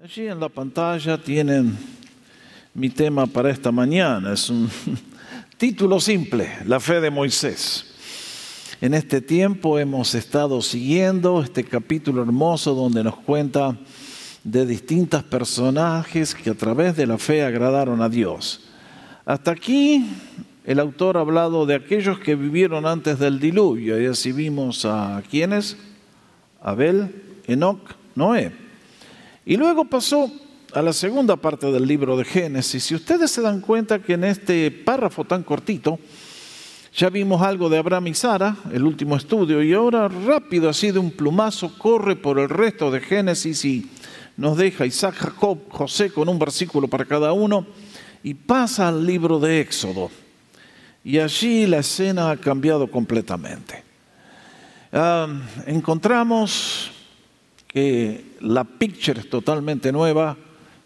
Allí en la pantalla tienen mi tema para esta mañana. Es un título simple, la fe de Moisés. En este tiempo hemos estado siguiendo este capítulo hermoso donde nos cuenta de distintos personajes que a través de la fe agradaron a Dios. Hasta aquí el autor ha hablado de aquellos que vivieron antes del diluvio y así vimos a quienes, Abel, Enoch, Noé. Y luego pasó a la segunda parte del libro de Génesis. Si ustedes se dan cuenta que en este párrafo tan cortito, ya vimos algo de Abraham y Sara, el último estudio, y ahora rápido, así de un plumazo, corre por el resto de Génesis y nos deja Isaac, Jacob, José con un versículo para cada uno, y pasa al libro de Éxodo. Y allí la escena ha cambiado completamente. Ah, encontramos que la picture es totalmente nueva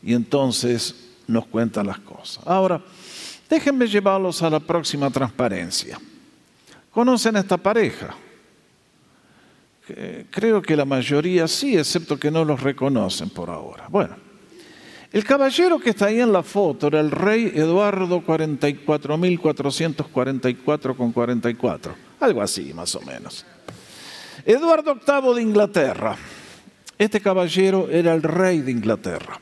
y entonces nos cuentan las cosas. Ahora, déjenme llevarlos a la próxima transparencia. ¿Conocen esta pareja? Creo que la mayoría sí, excepto que no los reconocen por ahora. Bueno, el caballero que está ahí en la foto era el rey Eduardo 44.444 con 44, algo así más o menos. Eduardo VIII de Inglaterra. Este caballero era el rey de Inglaterra.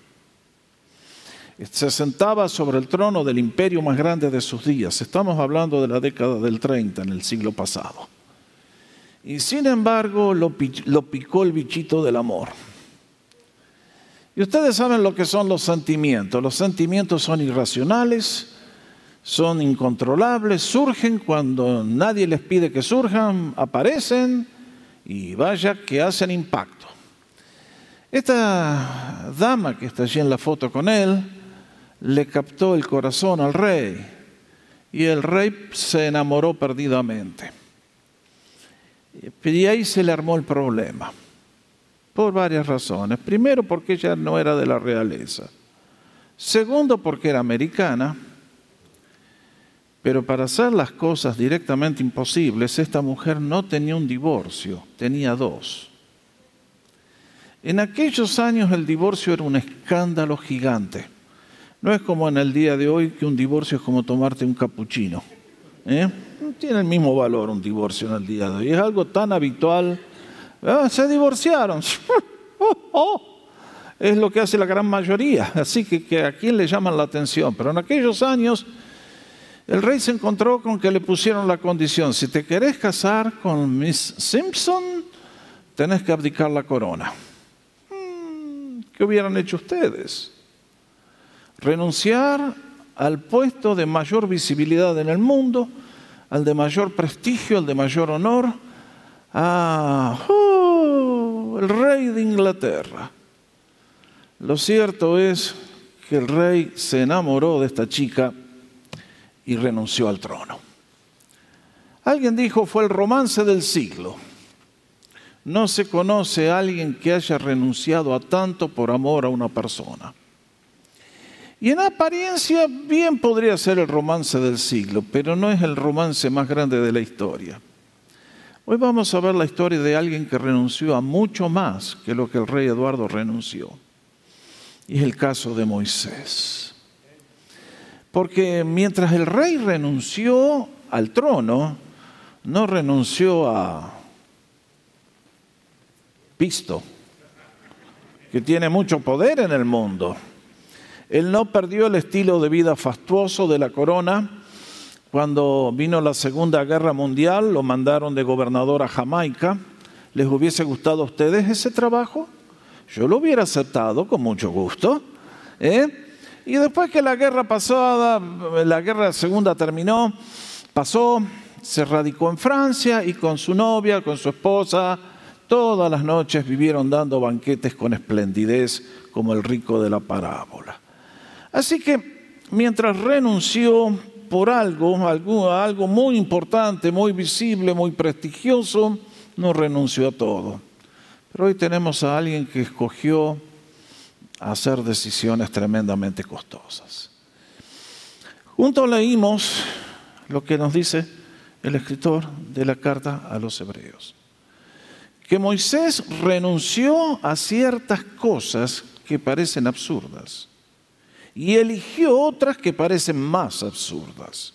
Se sentaba sobre el trono del imperio más grande de sus días. Estamos hablando de la década del 30, en el siglo pasado. Y sin embargo lo, picó el bichito del amor. Y ustedes saben lo que son los sentimientos. Los sentimientos son irracionales, son incontrolables, surgen cuando nadie les pide que surjan, aparecen y vaya que hacen impacto. Esta dama que está allí en la foto con él le captó el corazón al rey y el rey se enamoró perdidamente. Y ahí se le armó el problema, por varias razones. Primero, porque ella no era de la realeza. Segundo, porque era americana. Pero para hacer las cosas directamente imposibles, esta mujer no tenía un divorcio, tenía dos. En aquellos años el divorcio era un escándalo gigante. No es como en el día de hoy que un divorcio es como tomarte un capuchino. ¿eh? No tiene el mismo valor un divorcio en el día de hoy. Es algo tan habitual. Ah, se divorciaron. Oh, oh. Es lo que hace la gran mayoría. Así que, que a quién le llaman la atención. Pero en aquellos años el rey se encontró con que le pusieron la condición. Si te querés casar con Miss Simpson, tenés que abdicar la corona. ¿Qué hubieran hecho ustedes? Renunciar al puesto de mayor visibilidad en el mundo, al de mayor prestigio, al de mayor honor, a ¡oh! el rey de Inglaterra. Lo cierto es que el rey se enamoró de esta chica y renunció al trono. Alguien dijo fue el romance del siglo. No se conoce a alguien que haya renunciado a tanto por amor a una persona. Y en apariencia bien podría ser el romance del siglo, pero no es el romance más grande de la historia. Hoy vamos a ver la historia de alguien que renunció a mucho más que lo que el rey Eduardo renunció. Y es el caso de Moisés. Porque mientras el rey renunció al trono, no renunció a visto, que tiene mucho poder en el mundo. Él no perdió el estilo de vida fastuoso de la corona. Cuando vino la Segunda Guerra Mundial, lo mandaron de gobernador a Jamaica. ¿Les hubiese gustado a ustedes ese trabajo? Yo lo hubiera aceptado con mucho gusto. ¿eh? Y después que la guerra pasada, la guerra segunda terminó, pasó, se radicó en Francia y con su novia, con su esposa, Todas las noches vivieron dando banquetes con esplendidez como el rico de la parábola. Así que mientras renunció por algo, algo, muy importante, muy visible, muy prestigioso, no renunció a todo. Pero hoy tenemos a alguien que escogió hacer decisiones tremendamente costosas. Juntos leímos lo que nos dice el escritor de la carta a los hebreos que Moisés renunció a ciertas cosas que parecen absurdas y eligió otras que parecen más absurdas.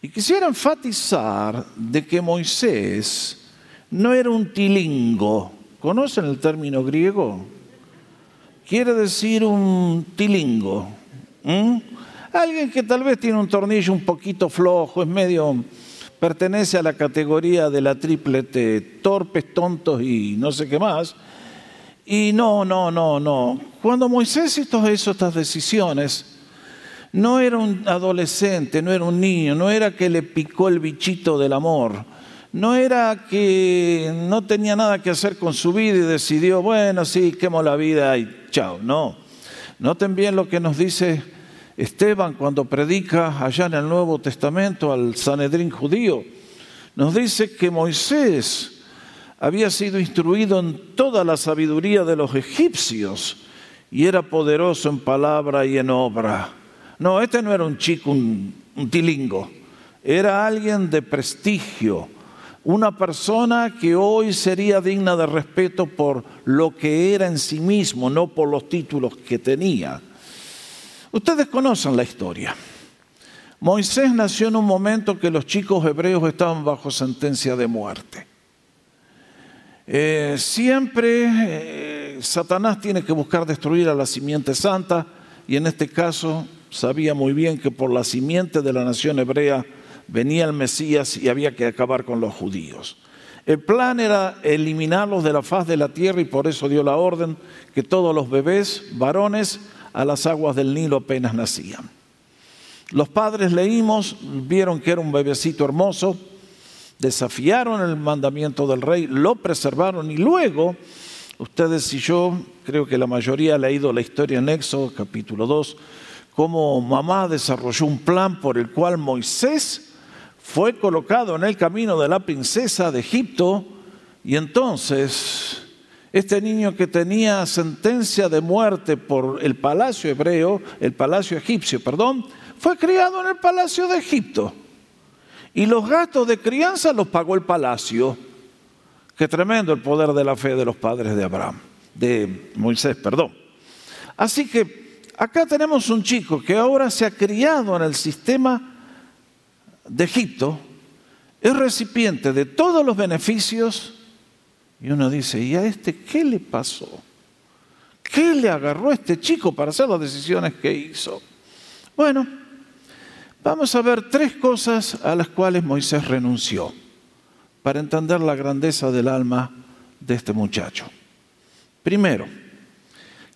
Y quisiera enfatizar de que Moisés no era un tilingo. ¿Conocen el término griego? Quiere decir un tilingo. Alguien que tal vez tiene un tornillo un poquito flojo, es medio, pertenece a la categoría de la triplete, torpes, tontos y no sé qué más. Y no, no, no, no. Cuando Moisés hizo estas decisiones, no era un adolescente, no era un niño, no era que le picó el bichito del amor, no era que no tenía nada que hacer con su vida y decidió, bueno, sí, quemo la vida y chao. No. Noten bien lo que nos dice Esteban cuando predica allá en el Nuevo Testamento al Sanedrín judío. Nos dice que Moisés había sido instruido en toda la sabiduría de los egipcios y era poderoso en palabra y en obra. No, este no era un chico, un, tilingo. Era alguien de prestigio, una persona que hoy sería digna de respeto por lo que era en sí mismo, no por los títulos que tenía. Ustedes conocen la historia. Moisés nació en un momento que los chicos hebreos estaban bajo sentencia de muerte. Eh, siempre eh, Satanás tiene que buscar destruir a la simiente santa y en este caso sabía muy bien que por la simiente de la nación hebrea venía el Mesías y había que acabar con los judíos. El plan era eliminarlos de la faz de la tierra y por eso dio la orden que todos los bebés varones a las aguas del Nilo apenas nacían. Los padres leímos, vieron que era un bebecito hermoso, desafiaron el mandamiento del rey, lo preservaron y luego, ustedes y yo, creo que la mayoría ha leído la historia en Éxodo capítulo 2, cómo mamá desarrolló un plan por el cual Moisés fue colocado en el camino de la princesa de Egipto y entonces este niño que tenía sentencia de muerte por el palacio hebreo, el palacio egipcio, perdón, fue criado en el palacio de Egipto. Y los gastos de crianza los pagó el palacio. Qué tremendo el poder de la fe de los padres de Abraham, de Moisés, perdón. Así que acá tenemos un chico que ahora se ha criado en el sistema de Egipto, es recipiente de todos los beneficios y uno dice, ¿y a este qué le pasó? ¿Qué le agarró a este chico para hacer las decisiones que hizo? Bueno, vamos a ver tres cosas a las cuales Moisés renunció para entender la grandeza del alma de este muchacho. Primero,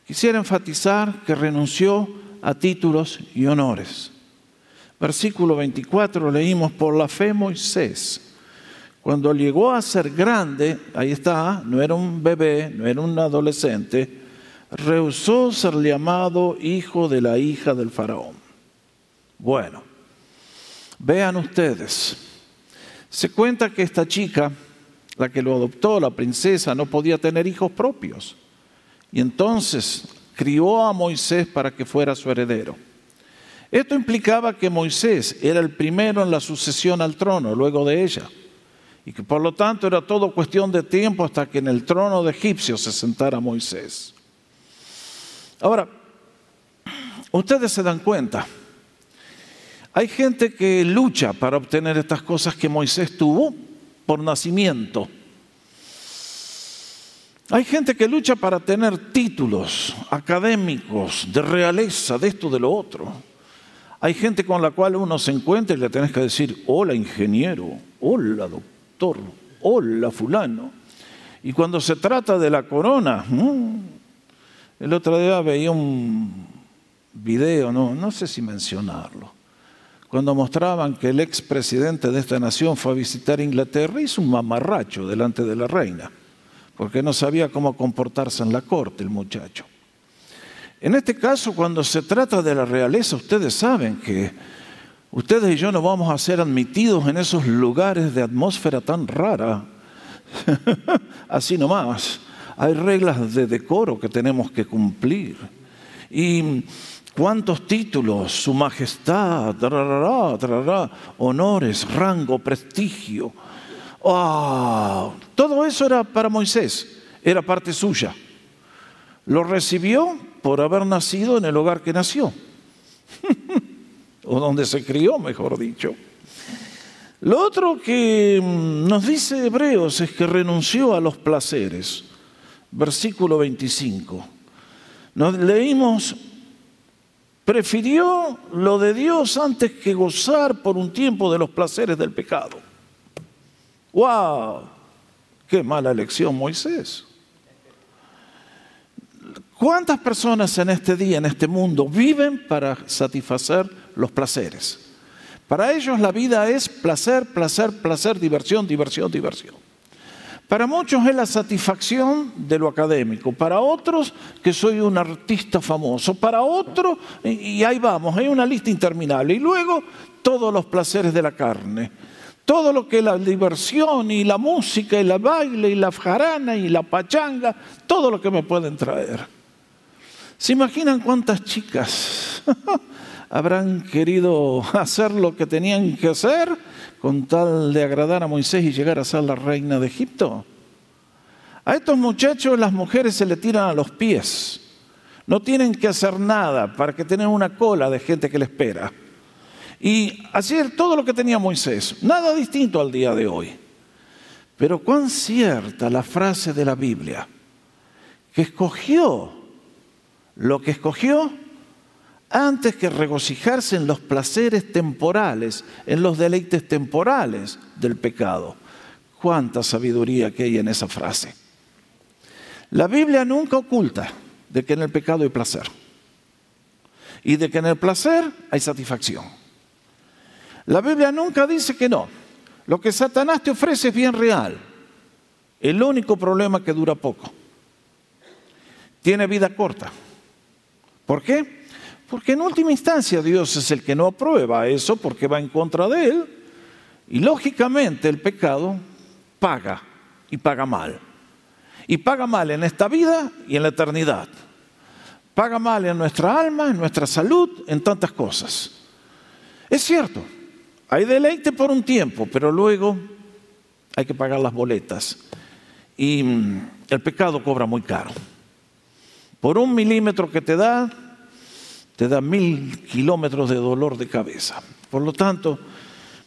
Quisiera enfatizar que renunció a títulos y honores. Versículo 24 leímos, por la fe Moisés, cuando llegó a ser grande, ahí está, no era un bebé, no era un adolescente, rehusó ser llamado hijo de la hija del faraón. Bueno, vean ustedes, se cuenta que esta chica, la que lo adoptó, la princesa, no podía tener hijos propios. Y entonces crió a Moisés para que fuera su heredero. Esto implicaba que Moisés era el primero en la sucesión al trono, luego de ella. Y que por lo tanto era todo cuestión de tiempo hasta que en el trono de Egipcio se sentara Moisés. Ahora, ustedes se dan cuenta, hay gente que lucha para obtener estas cosas que Moisés tuvo por nacimiento. Hay gente que lucha para tener títulos académicos, de realeza, de esto, de lo otro. Hay gente con la cual uno se encuentra y le tenés que decir, hola ingeniero, hola doctor, hola fulano. Y cuando se trata de la corona, mm, el otro día veía un video, no, no sé si mencionarlo, cuando mostraban que el expresidente de esta nación fue a visitar Inglaterra, hizo un mamarracho delante de la reina porque no sabía cómo comportarse en la corte el muchacho. En este caso, cuando se trata de la realeza, ustedes saben que ustedes y yo no vamos a ser admitidos en esos lugares de atmósfera tan rara. Así nomás. Hay reglas de decoro que tenemos que cumplir. Y cuántos títulos, su majestad, honores, rango, prestigio todo eso era para Moisés, era parte suya. Lo recibió por haber nacido en el hogar que nació, o donde se crió, mejor dicho. Lo otro que mm, nos dice Hebreos es que renunció a los placeres. Versículo 25. Nos leímos, prefirió lo de Dios antes que gozar por un tiempo de los placeres del pecado. ¡Wow! ¡Qué mala elección, Moisés! ¿Cuántas personas en este día, en este mundo, viven para satisfacer los placeres? Para ellos la vida es placer, placer, placer, diversión, diversión, diversión. Para muchos es la satisfacción de lo académico, para otros que soy un artista famoso, para otros, y ahí vamos, hay una lista interminable, y luego todos los placeres de la carne, todo lo que la diversión y la música y la baile y la jarana y la pachanga, todo lo que me pueden traer. ¿Se imaginan cuántas chicas habrán querido hacer lo que tenían que hacer con tal de agradar a Moisés y llegar a ser la reina de Egipto. A estos muchachos las mujeres se le tiran a los pies. No tienen que hacer nada para que tengan una cola de gente que le espera. Y hacer todo lo que tenía Moisés, nada distinto al día de hoy. Pero cuán cierta la frase de la Biblia, que escogió lo que escogió antes que regocijarse en los placeres temporales, en los deleites temporales del pecado. Cuánta sabiduría que hay en esa frase. La Biblia nunca oculta de que en el pecado hay placer y de que en el placer hay satisfacción. La Biblia nunca dice que no. Lo que Satanás te ofrece es bien real. El único problema que dura poco. Tiene vida corta. ¿Por qué? Porque en última instancia Dios es el que no aprueba eso porque va en contra de Él. Y lógicamente el pecado paga y paga mal. Y paga mal en esta vida y en la eternidad. Paga mal en nuestra alma, en nuestra salud, en tantas cosas. Es cierto, hay deleite por un tiempo, pero luego hay que pagar las boletas. Y mm, el pecado cobra muy caro. Por un milímetro que te da, te da mil kilómetros de dolor de cabeza. Por lo tanto,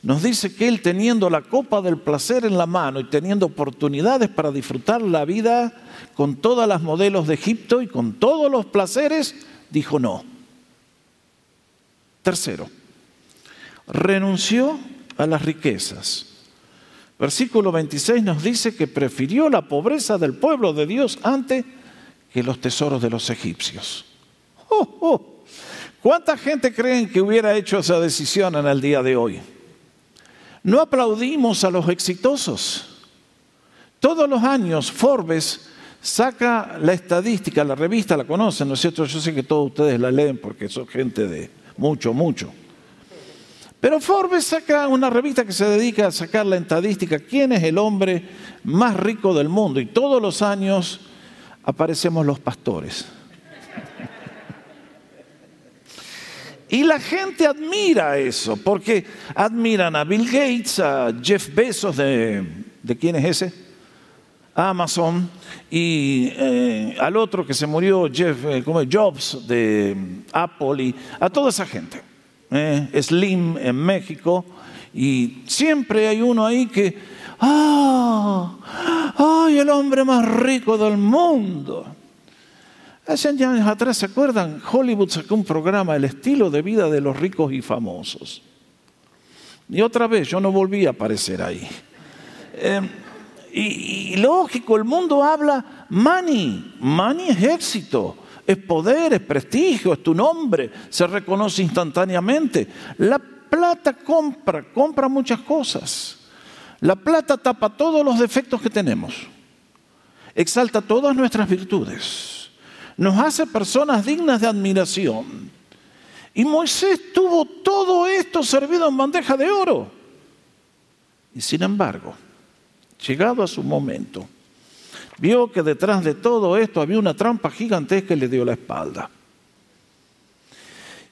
nos dice que él teniendo la copa del placer en la mano y teniendo oportunidades para disfrutar la vida con todas las modelos de Egipto y con todos los placeres, dijo no. Tercero, renunció a las riquezas. Versículo 26 nos dice que prefirió la pobreza del pueblo de Dios antes que los tesoros de los egipcios. ¡Oh, oh! ¿Cuánta gente creen que hubiera hecho esa decisión en el día de hoy? No aplaudimos a los exitosos. Todos los años Forbes saca la estadística, la revista la conocen, ¿no es cierto? Yo sé que todos ustedes la leen porque son gente de mucho, mucho. Pero Forbes saca una revista que se dedica a sacar la estadística, quién es el hombre más rico del mundo. Y todos los años aparecemos los pastores. Y la gente admira eso, porque admiran a Bill Gates, a Jeff Bezos, ¿de, de quién es ese? Amazon, y eh, al otro que se murió, Jeff, eh, como Jobs, de Apple, y a toda esa gente. Eh, Slim en México, y siempre hay uno ahí que, ¡ah! ¡ay, el hombre más rico del mundo! Hace años atrás, ¿se acuerdan? Hollywood sacó un programa, El estilo de vida de los ricos y famosos. Y otra vez, yo no volví a aparecer ahí. Em, y, y, lógico, el mundo habla money. Money es éxito, es poder, es prestigio, es tu nombre, se reconoce instantáneamente. La plata compra, compra muchas cosas. La plata tapa todos los defectos que tenemos. Exalta todas nuestras virtudes nos hace personas dignas de admiración. Y Moisés tuvo todo esto servido en bandeja de oro. Y sin embargo, llegado a su momento, vio que detrás de todo esto había una trampa gigantesca y le dio la espalda.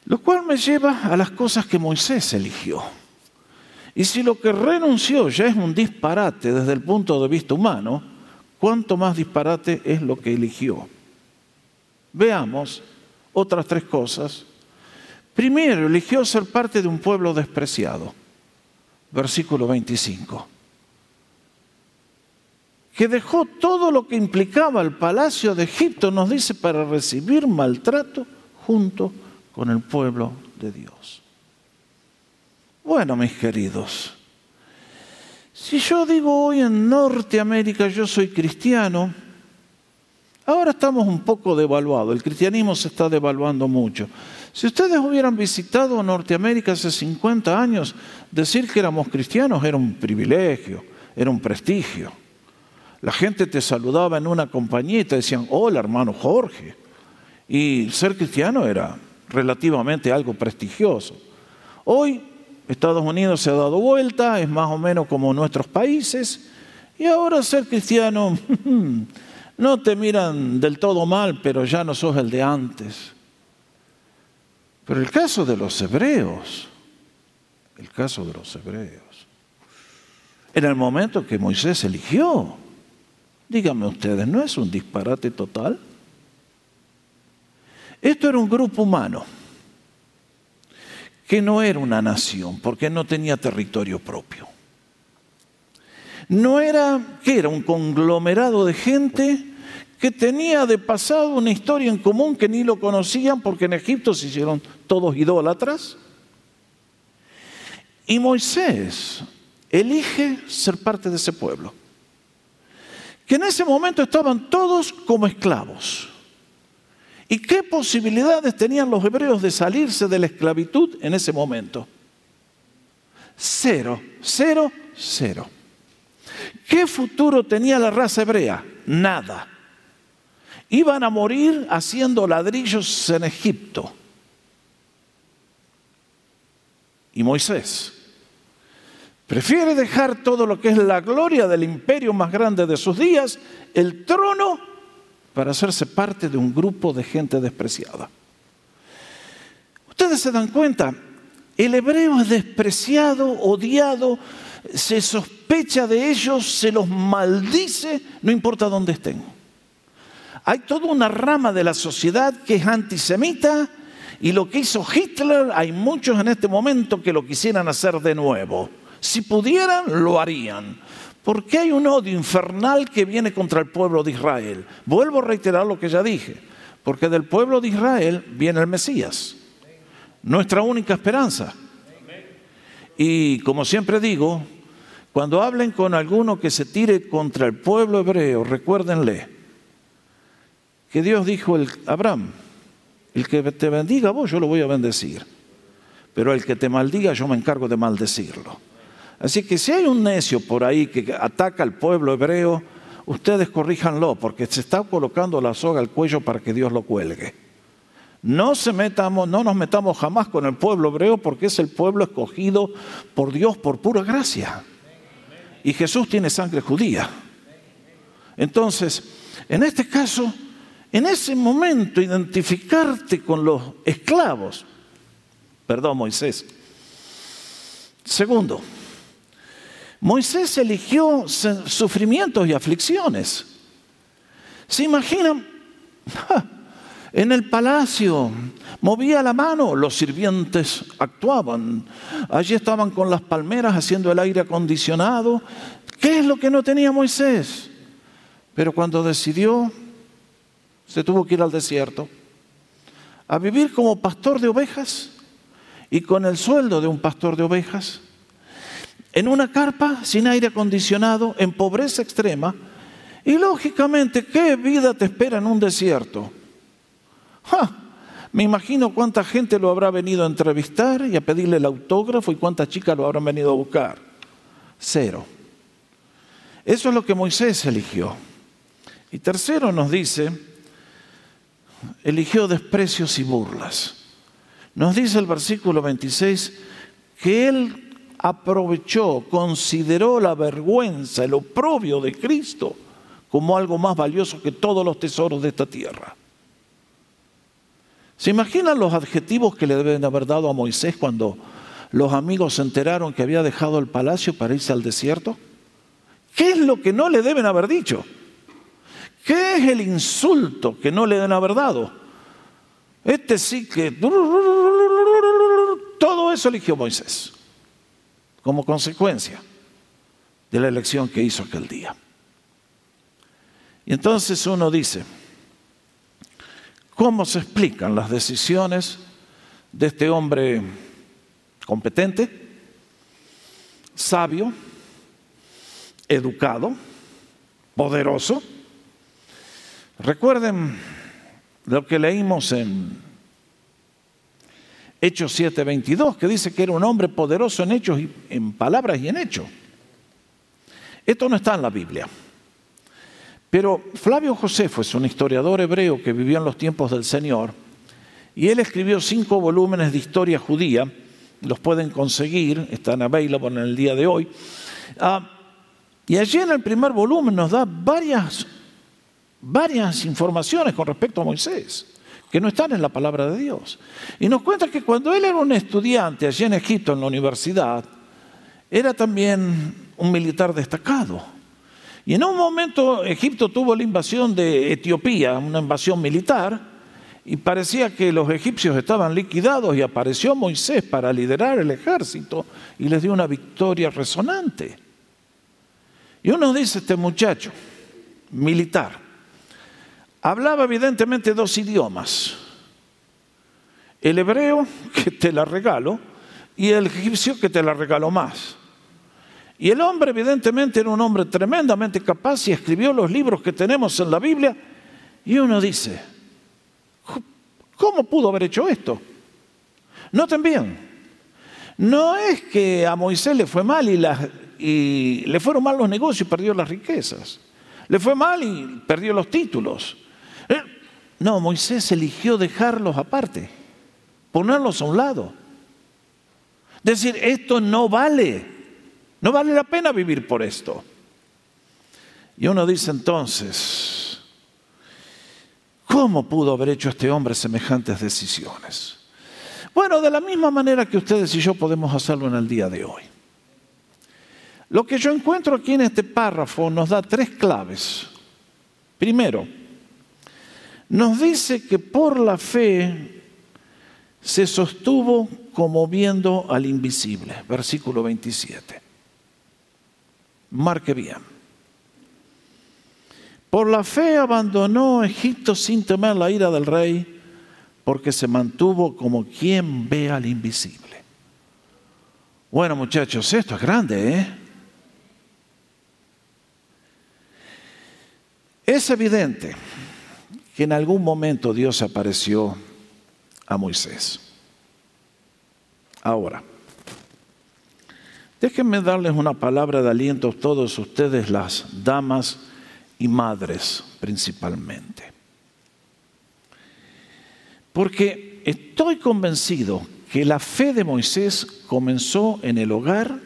Lo cual me lleva a las cosas que Moisés eligió. Y si lo que renunció ya es un disparate desde el punto de vista humano, ¿cuánto más disparate es lo que eligió? Veamos otras tres cosas. Primero, eligió ser parte de un pueblo despreciado. Versículo 25. Que dejó todo lo que implicaba el palacio de Egipto, nos dice, para recibir maltrato junto con el pueblo de Dios. Bueno, mis queridos, si yo digo hoy en Norteamérica yo soy cristiano, ahora estamos un poco devaluados, el cristianismo se está devaluando mucho. Si ustedes hubieran visitado Norteamérica hace 50 años, decir que éramos cristianos era un privilegio, era un prestigio. La gente te saludaba en una compañía y te decían, hola hermano Jorge. Y ser cristiano era relativamente algo prestigioso. Hoy Estados Unidos se ha dado vuelta, es más o menos como nuestros países, y ahora ser cristiano no te miran del todo mal, pero ya no sos el de antes. Pero el caso de los hebreos, el caso de los hebreos, en el momento que Moisés eligió, díganme ustedes, ¿no es un disparate total? Esto era un grupo humano que no era una nación, porque no tenía territorio propio. No era, que era un conglomerado de gente que tenía de pasado una historia en común que ni lo conocían porque en Egipto se hicieron todos idólatras. Y Moisés elige ser parte de ese pueblo, que en ese momento estaban todos como esclavos. ¿Y qué posibilidades tenían los hebreos de salirse de la esclavitud en ese momento? Cero, cero, cero. ¿Qué futuro tenía la raza hebrea? Nada. Iban a morir haciendo ladrillos en Egipto. Y Moisés prefiere dejar todo lo que es la gloria del imperio más grande de sus días, el trono para hacerse parte de un grupo de gente despreciada. Ustedes se dan cuenta, el hebreo es despreciado, odiado, se sospecha de ellos, se los maldice, no importa dónde estén. Hay toda una rama de la sociedad que es antisemita y lo que hizo Hitler, hay muchos en este momento que lo quisieran hacer de nuevo. Si pudieran, lo harían. ¿Por qué hay un odio infernal que viene contra el pueblo de Israel? Vuelvo a reiterar lo que ya dije, porque del pueblo de Israel viene el Mesías, nuestra única esperanza. Y como siempre digo, cuando hablen con alguno que se tire contra el pueblo hebreo, recuérdenle que Dios dijo a Abraham, el que te bendiga vos, yo lo voy a bendecir, pero el que te maldiga, yo me encargo de maldecirlo. Así que si hay un necio por ahí que ataca al pueblo hebreo, ustedes corríjanlo, porque se está colocando la soga al cuello para que Dios lo cuelgue. No, se metamos, no nos metamos jamás con el pueblo hebreo porque es el pueblo escogido por Dios por pura gracia. Y Jesús tiene sangre judía. Entonces, en este caso, en ese momento, identificarte con los esclavos. Perdón, Moisés. Segundo, Moisés eligió sufrimientos y aflicciones. ¿Se imaginan? En el palacio movía la mano, los sirvientes actuaban. Allí estaban con las palmeras haciendo el aire acondicionado. ¿Qué es lo que no tenía Moisés? Pero cuando decidió, se tuvo que ir al desierto a vivir como pastor de ovejas y con el sueldo de un pastor de ovejas en una carpa sin aire acondicionado, en pobreza extrema. Y lógicamente, ¿qué vida te espera en un desierto? Me imagino cuánta gente lo habrá venido a entrevistar y a pedirle el autógrafo y cuántas chicas lo habrán venido a buscar. Cero. Eso es lo que Moisés eligió. Y tercero nos dice, eligió desprecios y burlas. Nos dice el versículo 26 que él aprovechó, consideró la vergüenza, el oprobio de Cristo como algo más valioso que todos los tesoros de esta tierra. ¿Se imaginan los adjetivos que le deben haber dado a Moisés cuando los amigos se enteraron que había dejado el palacio para irse al desierto? ¿Qué es lo que no le deben haber dicho? ¿Qué es el insulto que no le deben haber dado? Este sí que... Todo eso eligió Moisés como consecuencia de la elección que hizo aquel día. Y entonces uno dice, ¿cómo se explican las decisiones de este hombre competente, sabio, educado, poderoso? Recuerden lo que leímos en Hechos 7:22, que dice que era un hombre poderoso en hechos, en palabras y en hechos. Esto no está en la Biblia. Pero Flavio Josefo es un historiador hebreo que vivió en los tiempos del Señor y él escribió cinco volúmenes de historia judía, los pueden conseguir, están available en el día de hoy. Ah, y allí en el primer volumen nos da varias varias informaciones con respecto a Moisés que no están en la palabra de Dios. Y nos cuenta que cuando él era un estudiante allí en Egipto, en la universidad, era también un militar destacado. Y en un momento Egipto tuvo la invasión de Etiopía, una invasión militar, y parecía que los egipcios estaban liquidados y apareció Moisés para liderar el ejército y les dio una victoria resonante. Y uno dice, este muchacho, militar, hablaba evidentemente dos idiomas. El hebreo, que te la regalo, y el egipcio, que te la regalo más. Y el hombre evidentemente era un hombre tremendamente capaz y escribió los libros que tenemos en la Biblia. Y uno dice, ¿cómo pudo haber hecho esto? Noten bien, no es que a Moisés le fue mal y, le fueron mal los negocios y perdió las riquezas. Le fue mal y perdió los títulos. Eh, no, Moisés eligió dejarlos aparte, ponerlos a un lado. Decir, esto no vale, no vale la pena vivir por esto. Y uno dice entonces, ¿cómo pudo haber hecho este hombre semejantes decisiones? Bueno, de la misma manera que ustedes y yo podemos hacerlo en el día de hoy. Lo que yo encuentro aquí en este párrafo nos da tres claves. Primero, nos dice que por la fe se sostuvo como viendo al invisible. Versículo 27. Marque bien. Por la fe abandonó Egipto sin temer la ira del rey, porque se mantuvo como quien ve al invisible. Bueno, muchachos, esto es grande, ¿eh? Es evidente que en algún momento Dios apareció a Moisés. Ahora, déjenme darles una palabra de aliento a todos ustedes, las damas y madres principalmente. Porque estoy convencido que la fe de Moisés comenzó en el hogar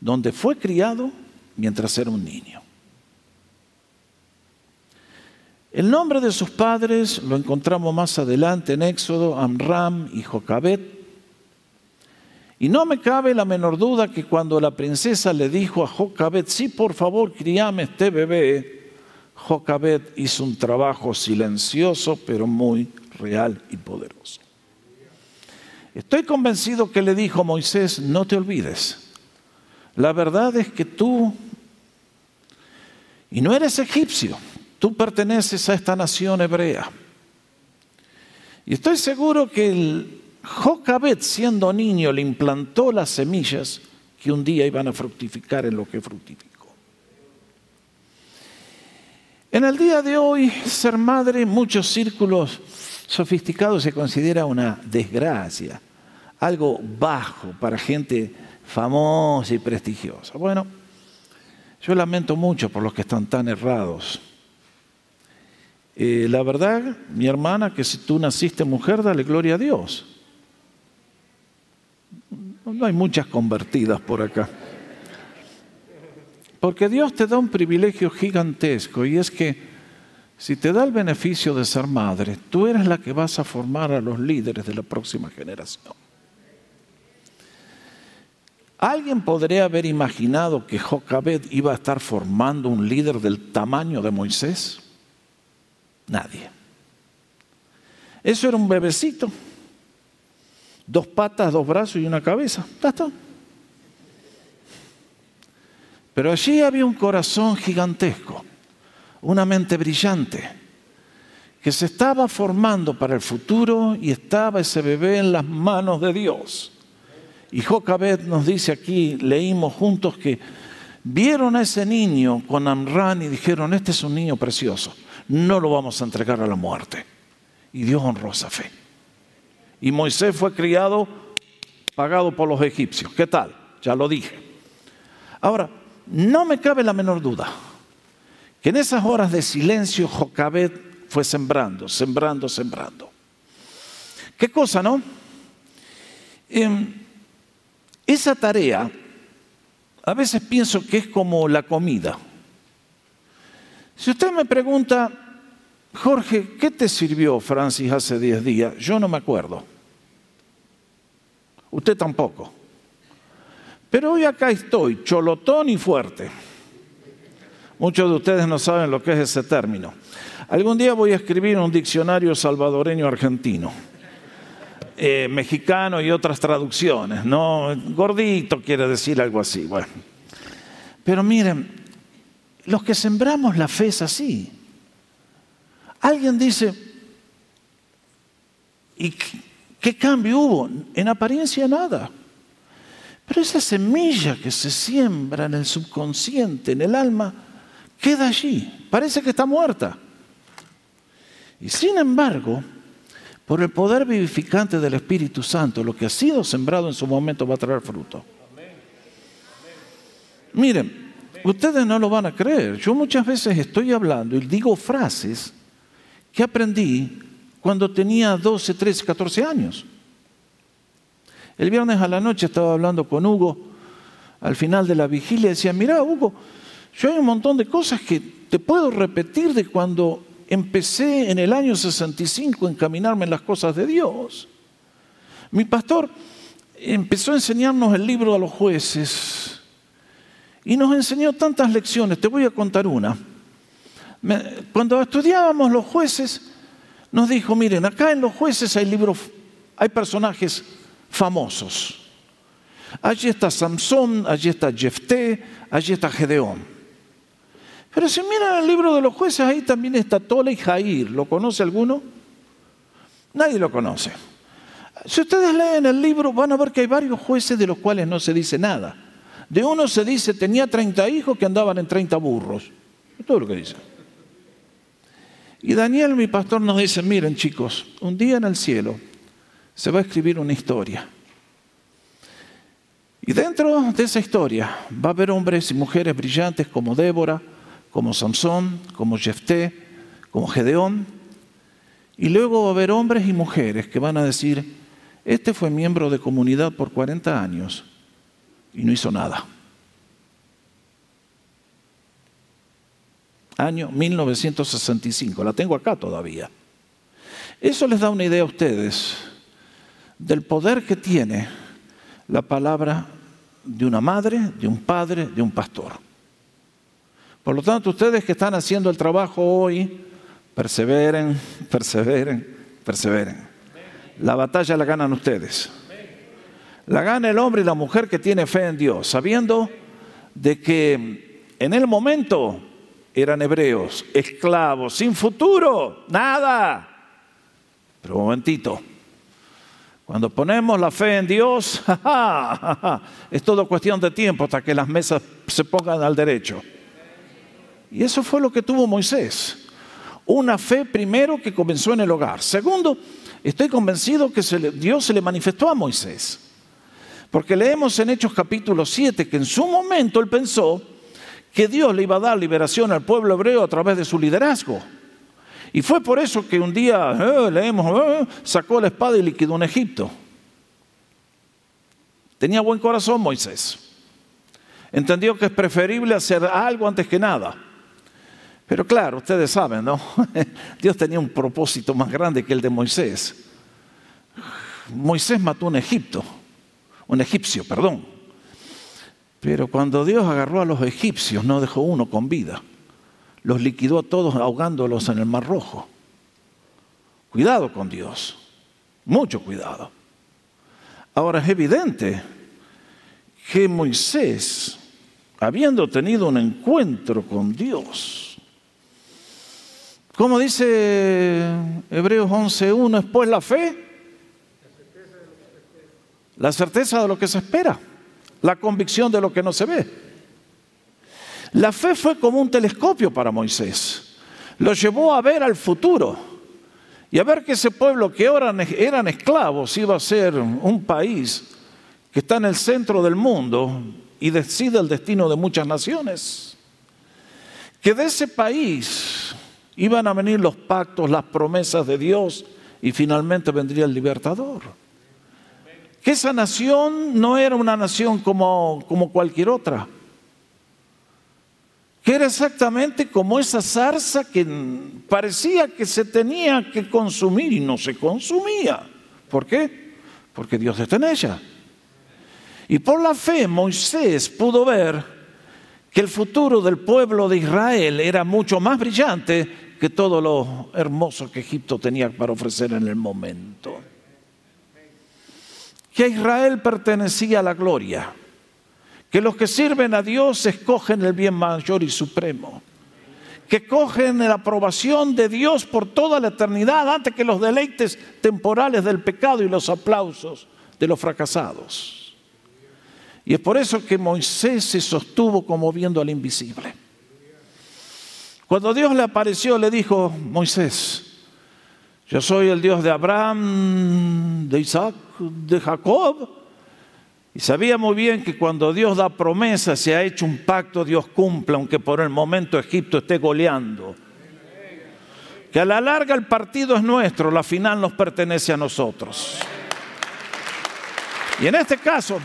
donde fue criado mientras era un niño. El nombre de sus padres lo encontramos más adelante en Éxodo, Amram y Jocabet. Y no me cabe la menor duda que cuando la princesa le dijo a Jocabet, sí, por favor, criame este bebé, Jocabet hizo un trabajo silencioso, pero muy real y poderoso. Estoy convencido que le dijo Moisés, no te olvides, la verdad es que tú, y no eres egipcio, Tú perteneces a esta nación hebrea. Y estoy seguro que el Jocabet, siendo niño, le implantó las semillas que un día iban a fructificar en lo que fructificó. En el día de hoy, ser madre en muchos círculos sofisticados se considera una desgracia, algo bajo para gente famosa y prestigiosa. Bueno, yo lamento mucho por los que están tan errados eh, la verdad, mi hermana, que si tú naciste mujer, dale gloria a Dios. No hay muchas convertidas por acá. Porque Dios te da un privilegio gigantesco y es que si te da el beneficio de ser madre, tú eres la que vas a formar a los líderes de la próxima generación. ¿Alguien podría haber imaginado que Jocabed iba a estar formando un líder del tamaño de Moisés? Nadie. Eso era un bebecito. Dos patas, dos brazos y una cabeza. está. Pero allí había un corazón gigantesco, una mente brillante, que se estaba formando para el futuro y estaba ese bebé en las manos de Dios. Y Jocabet nos dice aquí, leímos juntos que vieron a ese niño con Amran y dijeron, este es un niño precioso, no lo vamos a entregar a la muerte. Y Dios honró esa fe. Y Moisés fue criado, pagado por los egipcios. ¿Qué tal? Ya lo dije. Ahora, no me cabe la menor duda que en esas horas de silencio Jocabet fue sembrando, sembrando, sembrando. ¿Qué cosa, no? Em, esa tarea, a veces pienso que es como la comida. Si usted me pregunta, Jorge, ¿qué te sirvió Francis hace 10 días? Yo no me acuerdo. Usted tampoco. Pero hoy acá estoy, cholotón y fuerte. Muchos de ustedes no saben lo que es ese término. Algún día voy a escribir un diccionario salvadoreño argentino. Eh, mexicano y otras traducciones, ¿no? Gordito quiere decir algo así, bueno. Pero miren, los que sembramos la fe es así. Alguien dice, ¿y cambio hubo? En apariencia nada. Pero esa semilla que se siembra en el subconsciente, en el alma, queda allí. Parece que está muerta. Y sin embargo, por el poder vivificante del Espíritu Santo, lo que ha sido sembrado en su momento va a traer fruto. Miren, ustedes no lo van a creer. Yo muchas veces estoy hablando y digo frases que aprendí cuando tenía 12, 13, 14 años. El viernes a la noche estaba hablando con Hugo al final de la vigilia decía, mira Hugo, yo hay un montón de cosas que te puedo repetir de cuando empecé en el año 65 a encaminarme en las cosas de Dios. Mi pastor empezó a enseñarnos el libro a los jueces y nos enseñó tantas lecciones. Te voy a contar una. Cuando estudiábamos los jueces, nos dijo, miren, acá en los jueces hay libros, hay personajes famosos. Allí está Samson, allí está Jefté, allí está Gedeón. Pero si miran el libro de los jueces, ahí también está Tola y Jair. ¿Lo conoce alguno? Nadie lo conoce. Si ustedes leen el libro, van a ver que hay varios jueces de los cuales no se dice nada. De uno se dice, tenía 30 hijos que andaban en 30 burros. Es todo lo que dice. Y Daniel, mi pastor, nos dice, miren chicos, un día en el cielo se va a escribir una historia. Y dentro de esa historia va a haber hombres y mujeres brillantes como Débora, como Samson, como Jefté, como Gedeón. Y luego va a haber hombres y mujeres que van a decir, este fue miembro de comunidad por 40 años y no hizo nada. Año 1965, la tengo acá todavía. Eso les da una idea a ustedes del poder que tiene la palabra de una madre, de un padre, de un pastor. Por lo tanto, ustedes que están haciendo el trabajo hoy, perseveren, perseveren, perseveren. La batalla la ganan ustedes. La gana el hombre y la mujer que tiene fe en Dios, sabiendo de que en el momento eran hebreos, esclavos, sin futuro, nada. Pero un momentito, cuando ponemos la fe en Dios, es todo cuestión de tiempo hasta que las mesas se pongan al derecho. Y eso fue lo que tuvo Moisés. Una fe primero que comenzó en el hogar. Segundo, estoy convencido que Dios se le manifestó a Moisés. Porque leemos en Hechos capítulo 7 que en su momento él pensó que Dios le iba a dar liberación al pueblo hebreo a través de su liderazgo. Y fue por eso que un día, eh, leemos, eh, sacó la espada y liquidó en Egipto. Tenía buen corazón Moisés. Entendió que es preferible hacer algo antes que nada. Pero claro, ustedes saben, ¿no? Dios tenía un propósito más grande que el de Moisés. Moisés mató un Egipto, un egipcio, perdón. Pero cuando Dios agarró a los egipcios, no dejó uno con vida. Los liquidó a todos ahogándolos en el Mar Rojo. Cuidado con Dios, mucho cuidado. Ahora es evidente que Moisés, habiendo tenido un encuentro con Dios, como dice Hebreos 11.1, es pues la fe, la certeza de lo que se espera, la convicción de lo que no se ve. La fe fue como un telescopio para Moisés, lo llevó a ver al futuro y a ver que ese pueblo que eran, eran esclavos iba a ser un país que está en el centro del mundo y decide el destino de muchas naciones. Que de ese país iban a venir los pactos, las promesas de Dios y finalmente vendría el libertador. Que esa nación no era una nación como, como cualquier otra. Que era exactamente como esa zarza que parecía que se tenía que consumir y no se consumía. ¿Por qué? Porque Dios está en ella. Y por la fe Moisés pudo ver que el futuro del pueblo de Israel era mucho más brillante que todo lo hermoso que Egipto tenía para ofrecer en el momento. Que a Israel pertenecía la gloria, que los que sirven a Dios escogen el bien mayor y supremo, que cogen la aprobación de Dios por toda la eternidad antes que los deleites temporales del pecado y los aplausos de los fracasados. Y es por eso que Moisés se sostuvo como viendo al invisible. Cuando Dios le apareció, le dijo, Moisés, yo soy el Dios de Abraham, de Isaac, de Jacob. Y sabía muy bien que cuando Dios da promesa, se ha hecho un pacto, Dios cumple, aunque por el momento Egipto esté goleando. Que a la larga el partido es nuestro, la final nos pertenece a nosotros. Y en este caso,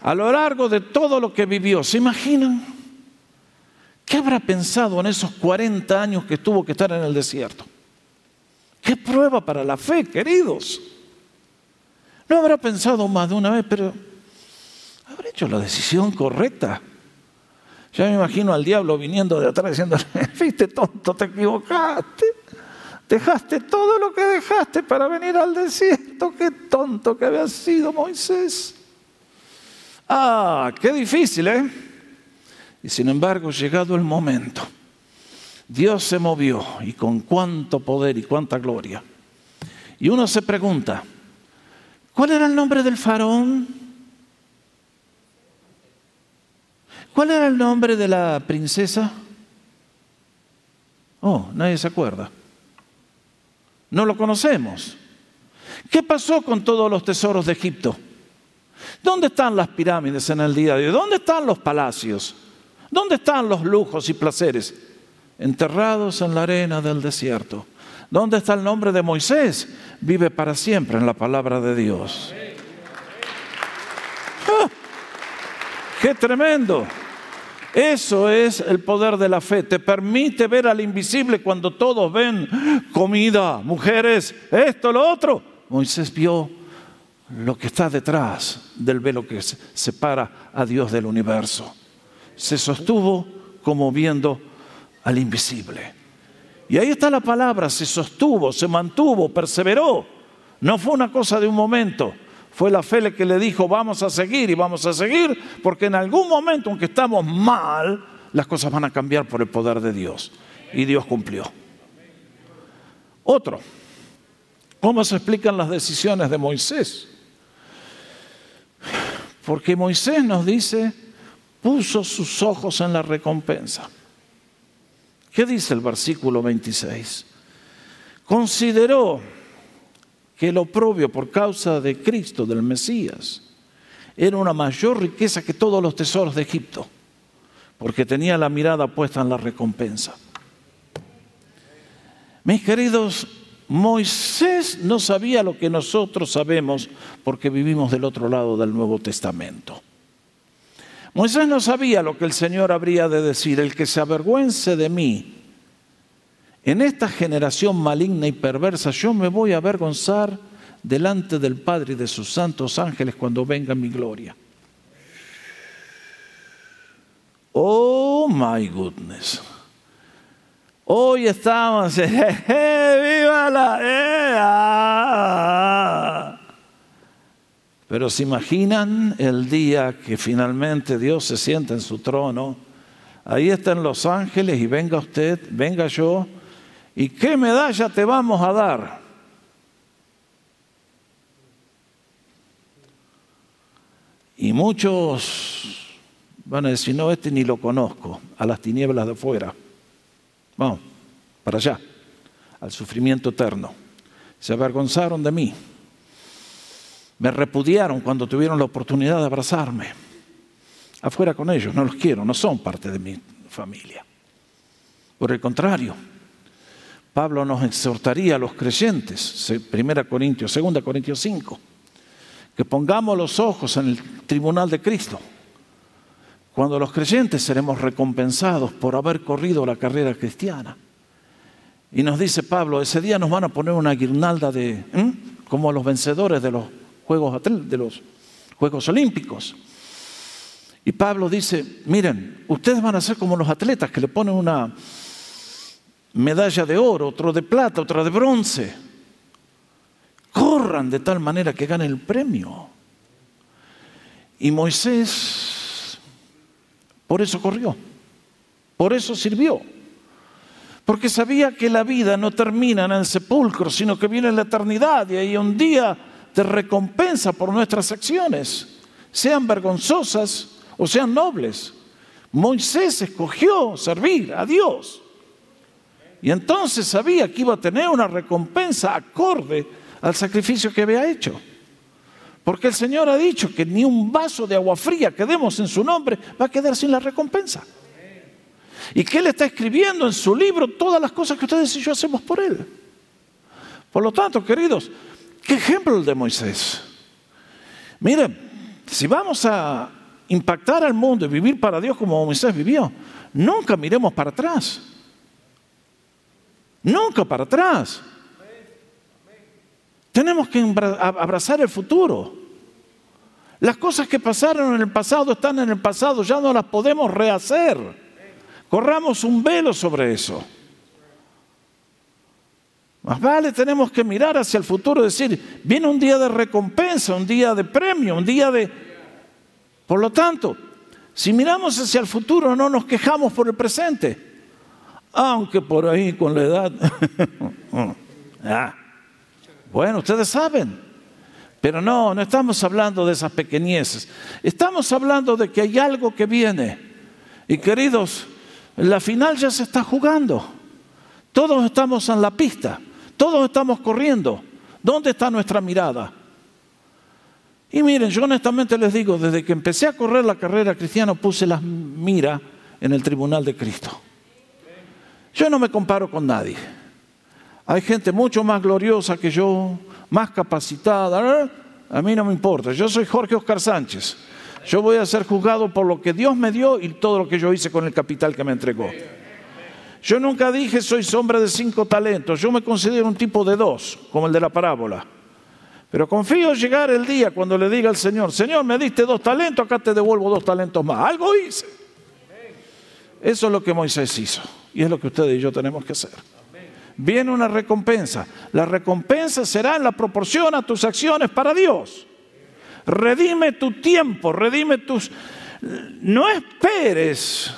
a lo largo de todo lo que vivió. ¿Se imaginan? ¿Qué habrá pensado en esos 40 años que tuvo que estar en el desierto? ¿Qué prueba para la fe, queridos? No habrá pensado más de una vez, pero habrá hecho la decisión correcta. Ya me imagino al diablo viniendo de atrás diciendo, viste tonto, te equivocaste. Dejaste todo lo que dejaste para venir al desierto. Qué tonto que había sido Moisés. Ah, qué difícil, ¿eh? Y sin embargo, llegado el momento, Dios se movió y con cuánto poder y cuánta gloria. Y uno se pregunta, ¿cuál era el nombre del faraón? ¿Cuál era el nombre de la princesa? Oh, nadie se acuerda. No lo conocemos. ¿Qué pasó con todos los tesoros de Egipto? ¿Dónde están las pirámides en el día de hoy? ¿Dónde están los palacios? ¿Dónde están los lujos y placeres? Enterrados en la arena del desierto. ¿Dónde está el nombre de Moisés? Vive para siempre en la palabra de Dios. ¡Ah! ¡Qué tremendo! Eso es el poder de la fe. Te permite ver al invisible cuando todos ven comida, mujeres, esto, lo otro. Moisés vio lo que está detrás del velo que separa a Dios del universo. Se sostuvo como viendo al invisible. Y ahí está la palabra, se sostuvo, se mantuvo, perseveró. No fue una cosa de un momento, fue la fe que le dijo, vamos a seguir y vamos a seguir, porque en algún momento, aunque estamos mal, las cosas van a cambiar por el poder de Dios. Y Dios cumplió. Otro, ¿cómo se explican las decisiones de Moisés? Porque Moisés nos dice, puso sus ojos en la recompensa. ¿Qué dice el versículo 26? Consideró que el oprobio por causa de Cristo, del Mesías, era una mayor riqueza que todos los tesoros de Egipto, porque tenía la mirada puesta en la recompensa. Mis queridos Moisés no sabía lo que nosotros sabemos porque vivimos del otro lado del Nuevo Testamento. Moisés no sabía lo que el Señor habría de decir, el que se avergüence de mí. En esta generación maligna y perversa yo me voy a avergonzar delante del Padre y de sus santos ángeles cuando venga mi gloria. Oh my goodness. Hoy estamos, ¡viva la! Eh, ah! Pero se imaginan el día que finalmente Dios se sienta en su trono. Ahí están los ángeles y venga usted, venga yo. ¿Y qué medalla te vamos a dar? Y muchos van a decir, no, este ni lo conozco, a las tinieblas de afuera. Vamos, para allá, al sufrimiento eterno. Se avergonzaron de mí. Me repudiaron cuando tuvieron la oportunidad de abrazarme. Afuera con ellos, no los quiero, no son parte de mi familia. Por el contrario, Pablo nos exhortaría a los creyentes, 1 Corintios, 2 Corintios 5, que pongamos los ojos en el tribunal de Cristo. Cuando los creyentes seremos recompensados por haber corrido la carrera cristiana. Y nos dice Pablo, ese día nos van a poner una guirnalda de, como los vencedores de los Juegos, de los Juegos Olímpicos. Y Pablo dice, miren, ustedes van a ser como los atletas que le ponen una medalla de oro, otro de plata, otra de bronce. Corran de tal manera que ganen el premio. Y Moisés, por eso corrió, por eso sirvió, porque sabía que la vida no termina en el sepulcro, sino que viene en la eternidad y hay un día de recompensa por nuestras acciones, sean vergonzosas o sean nobles. Moisés escogió servir a Dios. Y entonces sabía que iba a tener una recompensa acorde al sacrificio que había hecho. Porque el Señor ha dicho que ni un vaso de agua fría que demos en su nombre va a quedar sin la recompensa. Y que Él está escribiendo en su libro todas las cosas que ustedes y yo hacemos por Él. Por lo tanto, queridos, ¿Qué ejemplo el de Moisés? Miren, si vamos a impactar al mundo y vivir para Dios como Moisés vivió, nunca miremos para atrás. Nunca para atrás. Tenemos que abrazar el futuro. Las cosas que pasaron en el pasado están en el pasado, ya no las podemos rehacer. Corramos un velo sobre eso. Más vale tenemos que mirar hacia el futuro decir, viene un día de recompensa, un día de premio, un día de... Por lo tanto, si miramos hacia el futuro no nos quejamos por el presente, aunque por ahí con la edad... Ah. Bueno, ustedes saben, pero no, no estamos hablando de esas pequeñeces, estamos hablando de que hay algo que viene. Y queridos, la final ya se está jugando, todos estamos en la pista. Todos estamos corriendo. ¿Dónde está nuestra mirada? Y miren, yo honestamente les digo, desde que empecé a correr la carrera cristiana puse la mira en el tribunal de Cristo. Yo no me comparo con nadie. Hay gente mucho más gloriosa que yo, más capacitada. A mí no me importa. Yo soy Jorge Oscar Sánchez. Yo voy a ser juzgado por lo que Dios me dio y todo lo que yo hice con el capital que me entregó. Yo nunca dije soy sombra de cinco talentos, yo me considero un tipo de dos, como el de la parábola. Pero confío en llegar el día cuando le diga al Señor, Señor, me diste dos talentos, acá te devuelvo dos talentos más. Algo hice. Eso es lo que Moisés hizo y es lo que ustedes y yo tenemos que hacer. Viene una recompensa. La recompensa será en la proporción a tus acciones para Dios. Redime tu tiempo, redime tus... No esperes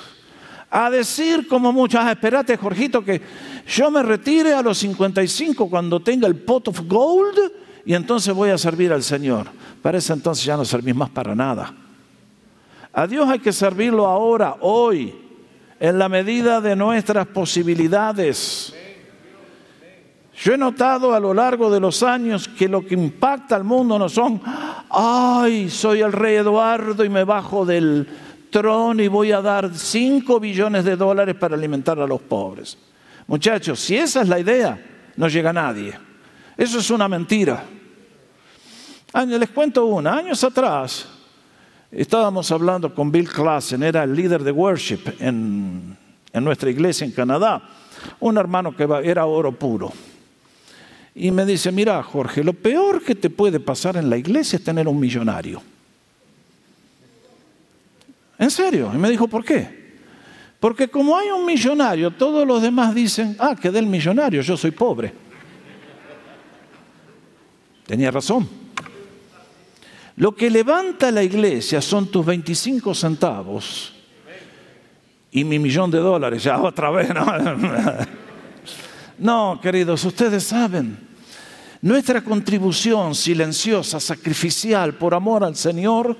a decir como muchas, ah, espérate Jorgito, que yo me retire a los 55 cuando tenga el pot of gold y entonces voy a servir al Señor. Para entonces ya no servís más para nada. A Dios hay que servirlo ahora, hoy, en la medida de nuestras posibilidades. Yo he notado a lo largo de los años que lo que impacta al mundo no son, ay, soy el rey Eduardo y me bajo del, trono y voy a dar 5 billones de dólares para alimentar a los pobres. Muchachos, si esa es la idea, no llega nadie. Eso es una mentira. Les cuento una. Años atrás estábamos hablando con Bill Klassen, era el líder de worship en, en nuestra iglesia en Canadá, un hermano que era oro puro. Y me dice, mira Jorge, lo peor que te puede pasar en la iglesia es tener un millonario. En serio. Y me dijo, ¿por qué? Porque como hay un millonario, todos los demás dicen, ah, que del millonario, yo soy pobre. Tenía razón. Lo que levanta la iglesia son tus 25 centavos y mi millón de dólares. Ya otra vez, ¿no? No, queridos, ustedes saben, nuestra contribución silenciosa, sacrificial, por amor al Señor,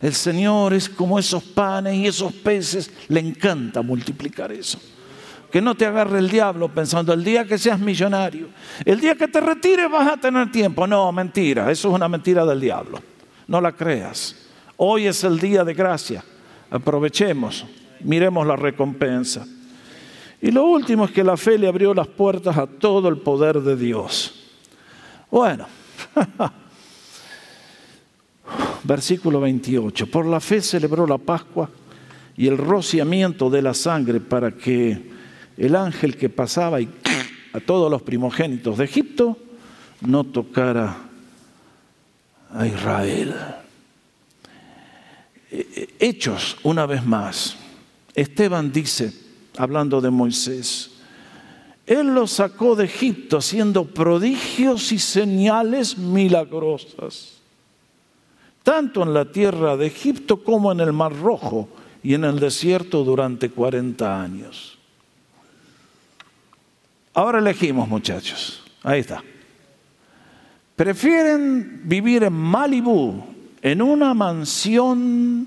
el Señor es como esos panes y esos peces, le encanta multiplicar eso. Que no te agarre el diablo pensando el día que seas millonario, el día que te retires vas a tener tiempo. No, mentira, eso es una mentira del diablo. No la creas. Hoy es el día de gracia. Aprovechemos, miremos la recompensa. Y lo último es que la fe le abrió las puertas a todo el poder de Dios. Bueno, versículo 28. Por la fe celebró la Pascua y el rociamiento de la sangre para que el ángel que pasaba a todos los primogénitos de Egipto no tocara a Israel. Eh, eh, hechos, una vez más. Esteban dice, hablando de Moisés, él lo sacó de Egipto haciendo prodigios y señales milagrosas, tanto en la tierra de Egipto como en el Mar Rojo y en el desierto durante 40 años. Ahora elegimos, muchachos. Ahí está. Prefieren vivir en Malibú, en una mansión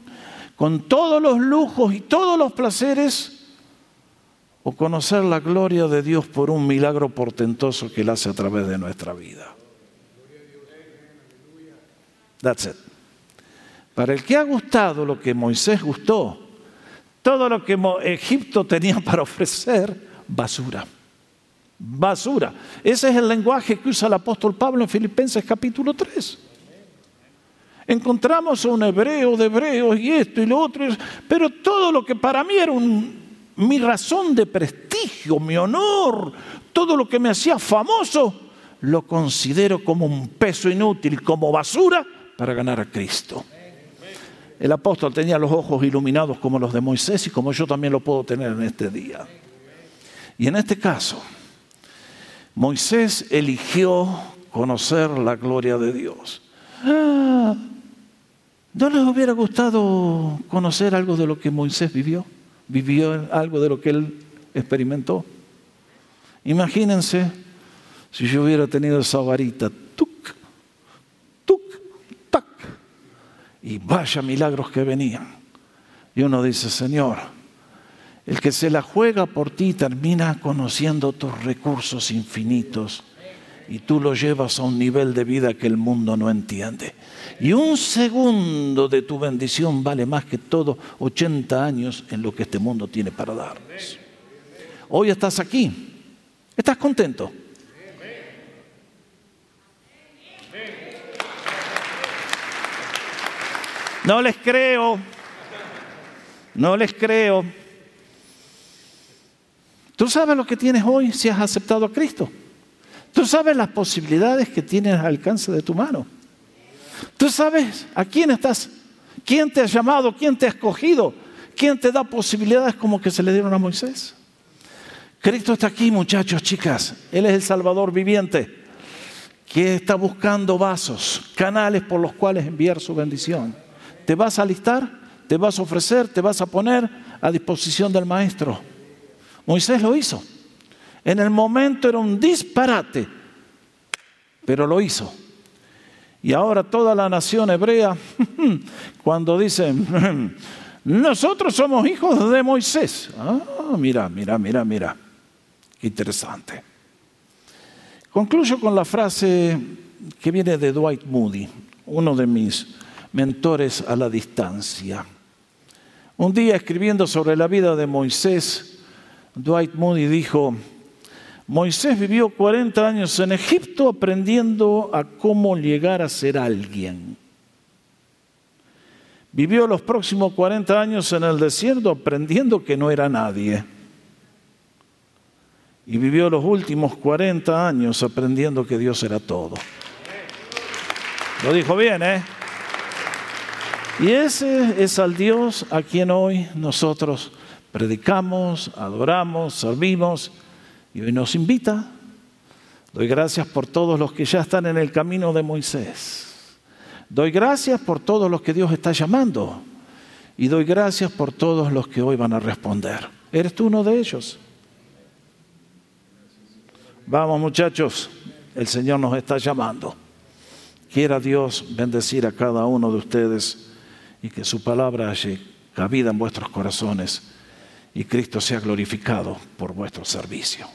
con todos los lujos y todos los placeres, o conocer la gloria de Dios por un milagro portentoso que Él hace a través de nuestra vida. That's it. Para el que ha gustado lo que Moisés gustó, todo lo que Egipto tenía para ofrecer, basura. Basura. Ese es el lenguaje que usa el apóstol Pablo en Filipenses capítulo 3. Encontramos a un hebreo de hebreos y esto y lo otro, pero todo lo que para mí era mi razón de prestigio, mi honor, todo lo que me hacía famoso, lo considero como un peso inútil, como basura para ganar a Cristo. El apóstol tenía los ojos iluminados como los de Moisés y como yo también lo puedo tener en este día. Y en este caso, Moisés eligió conocer la gloria de Dios. Ah, ¿No les hubiera gustado conocer algo de lo que Moisés vivió? vivió algo de lo que él experimentó. Imagínense si yo hubiera tenido esa varita, y vaya milagros que venían. Y uno dice, Señor, el que se la juega por ti termina conociendo tus recursos infinitos y tú lo llevas a un nivel de vida que el mundo no entiende. Y un segundo de tu bendición vale más que todos 80 años en lo que este mundo tiene para darnos. Hoy estás aquí. ¿Estás contento? No les creo. No les creo. ¿Tú sabes lo que tienes hoy si has aceptado a Cristo? ¿Tú sabes las posibilidades que tienes al alcance de tu mano? Tú sabes a quién estás, quién te ha llamado, quién te ha escogido, quién te da posibilidades como que se le dieron a Moisés. Cristo está aquí, muchachos, chicas. Él es el Salvador viviente que está buscando vasos, canales por los cuales enviar su bendición. ¿Te vas a alistar? ¿Te vas a ofrecer? ¿Te vas a poner a disposición del Maestro? Moisés lo hizo. En el momento era un disparate, pero lo hizo. Y ahora toda la nación hebrea, cuando dicen, nosotros somos hijos de Moisés. Ah, mira, mira, mira, mira. Interesante. Concluyo con la frase que viene de Dwight Moody, uno de mis mentores a la distancia. Un día escribiendo sobre la vida de Moisés, Dwight Moody dijo, Moisés vivió 40 años en Egipto aprendiendo a cómo llegar a ser alguien. Vivió los próximos 40 años en el desierto aprendiendo que no era nadie. Y vivió los últimos 40 años aprendiendo que Dios era todo. Lo dijo bien, ¿eh? Y ese es al Dios a quien hoy nosotros predicamos, adoramos, servimos y hoy nos invita. Doy gracias por todos los que ya están en el camino de Moisés. Doy gracias por todos los que Dios está llamando. Y doy gracias por todos los que hoy van a responder. ¿Eres tú uno de ellos? Vamos muchachos, el Señor nos está llamando. Quiera Dios bendecir a cada uno de ustedes y que su palabra haya cabida en vuestros corazones y Cristo sea glorificado por vuestro servicio.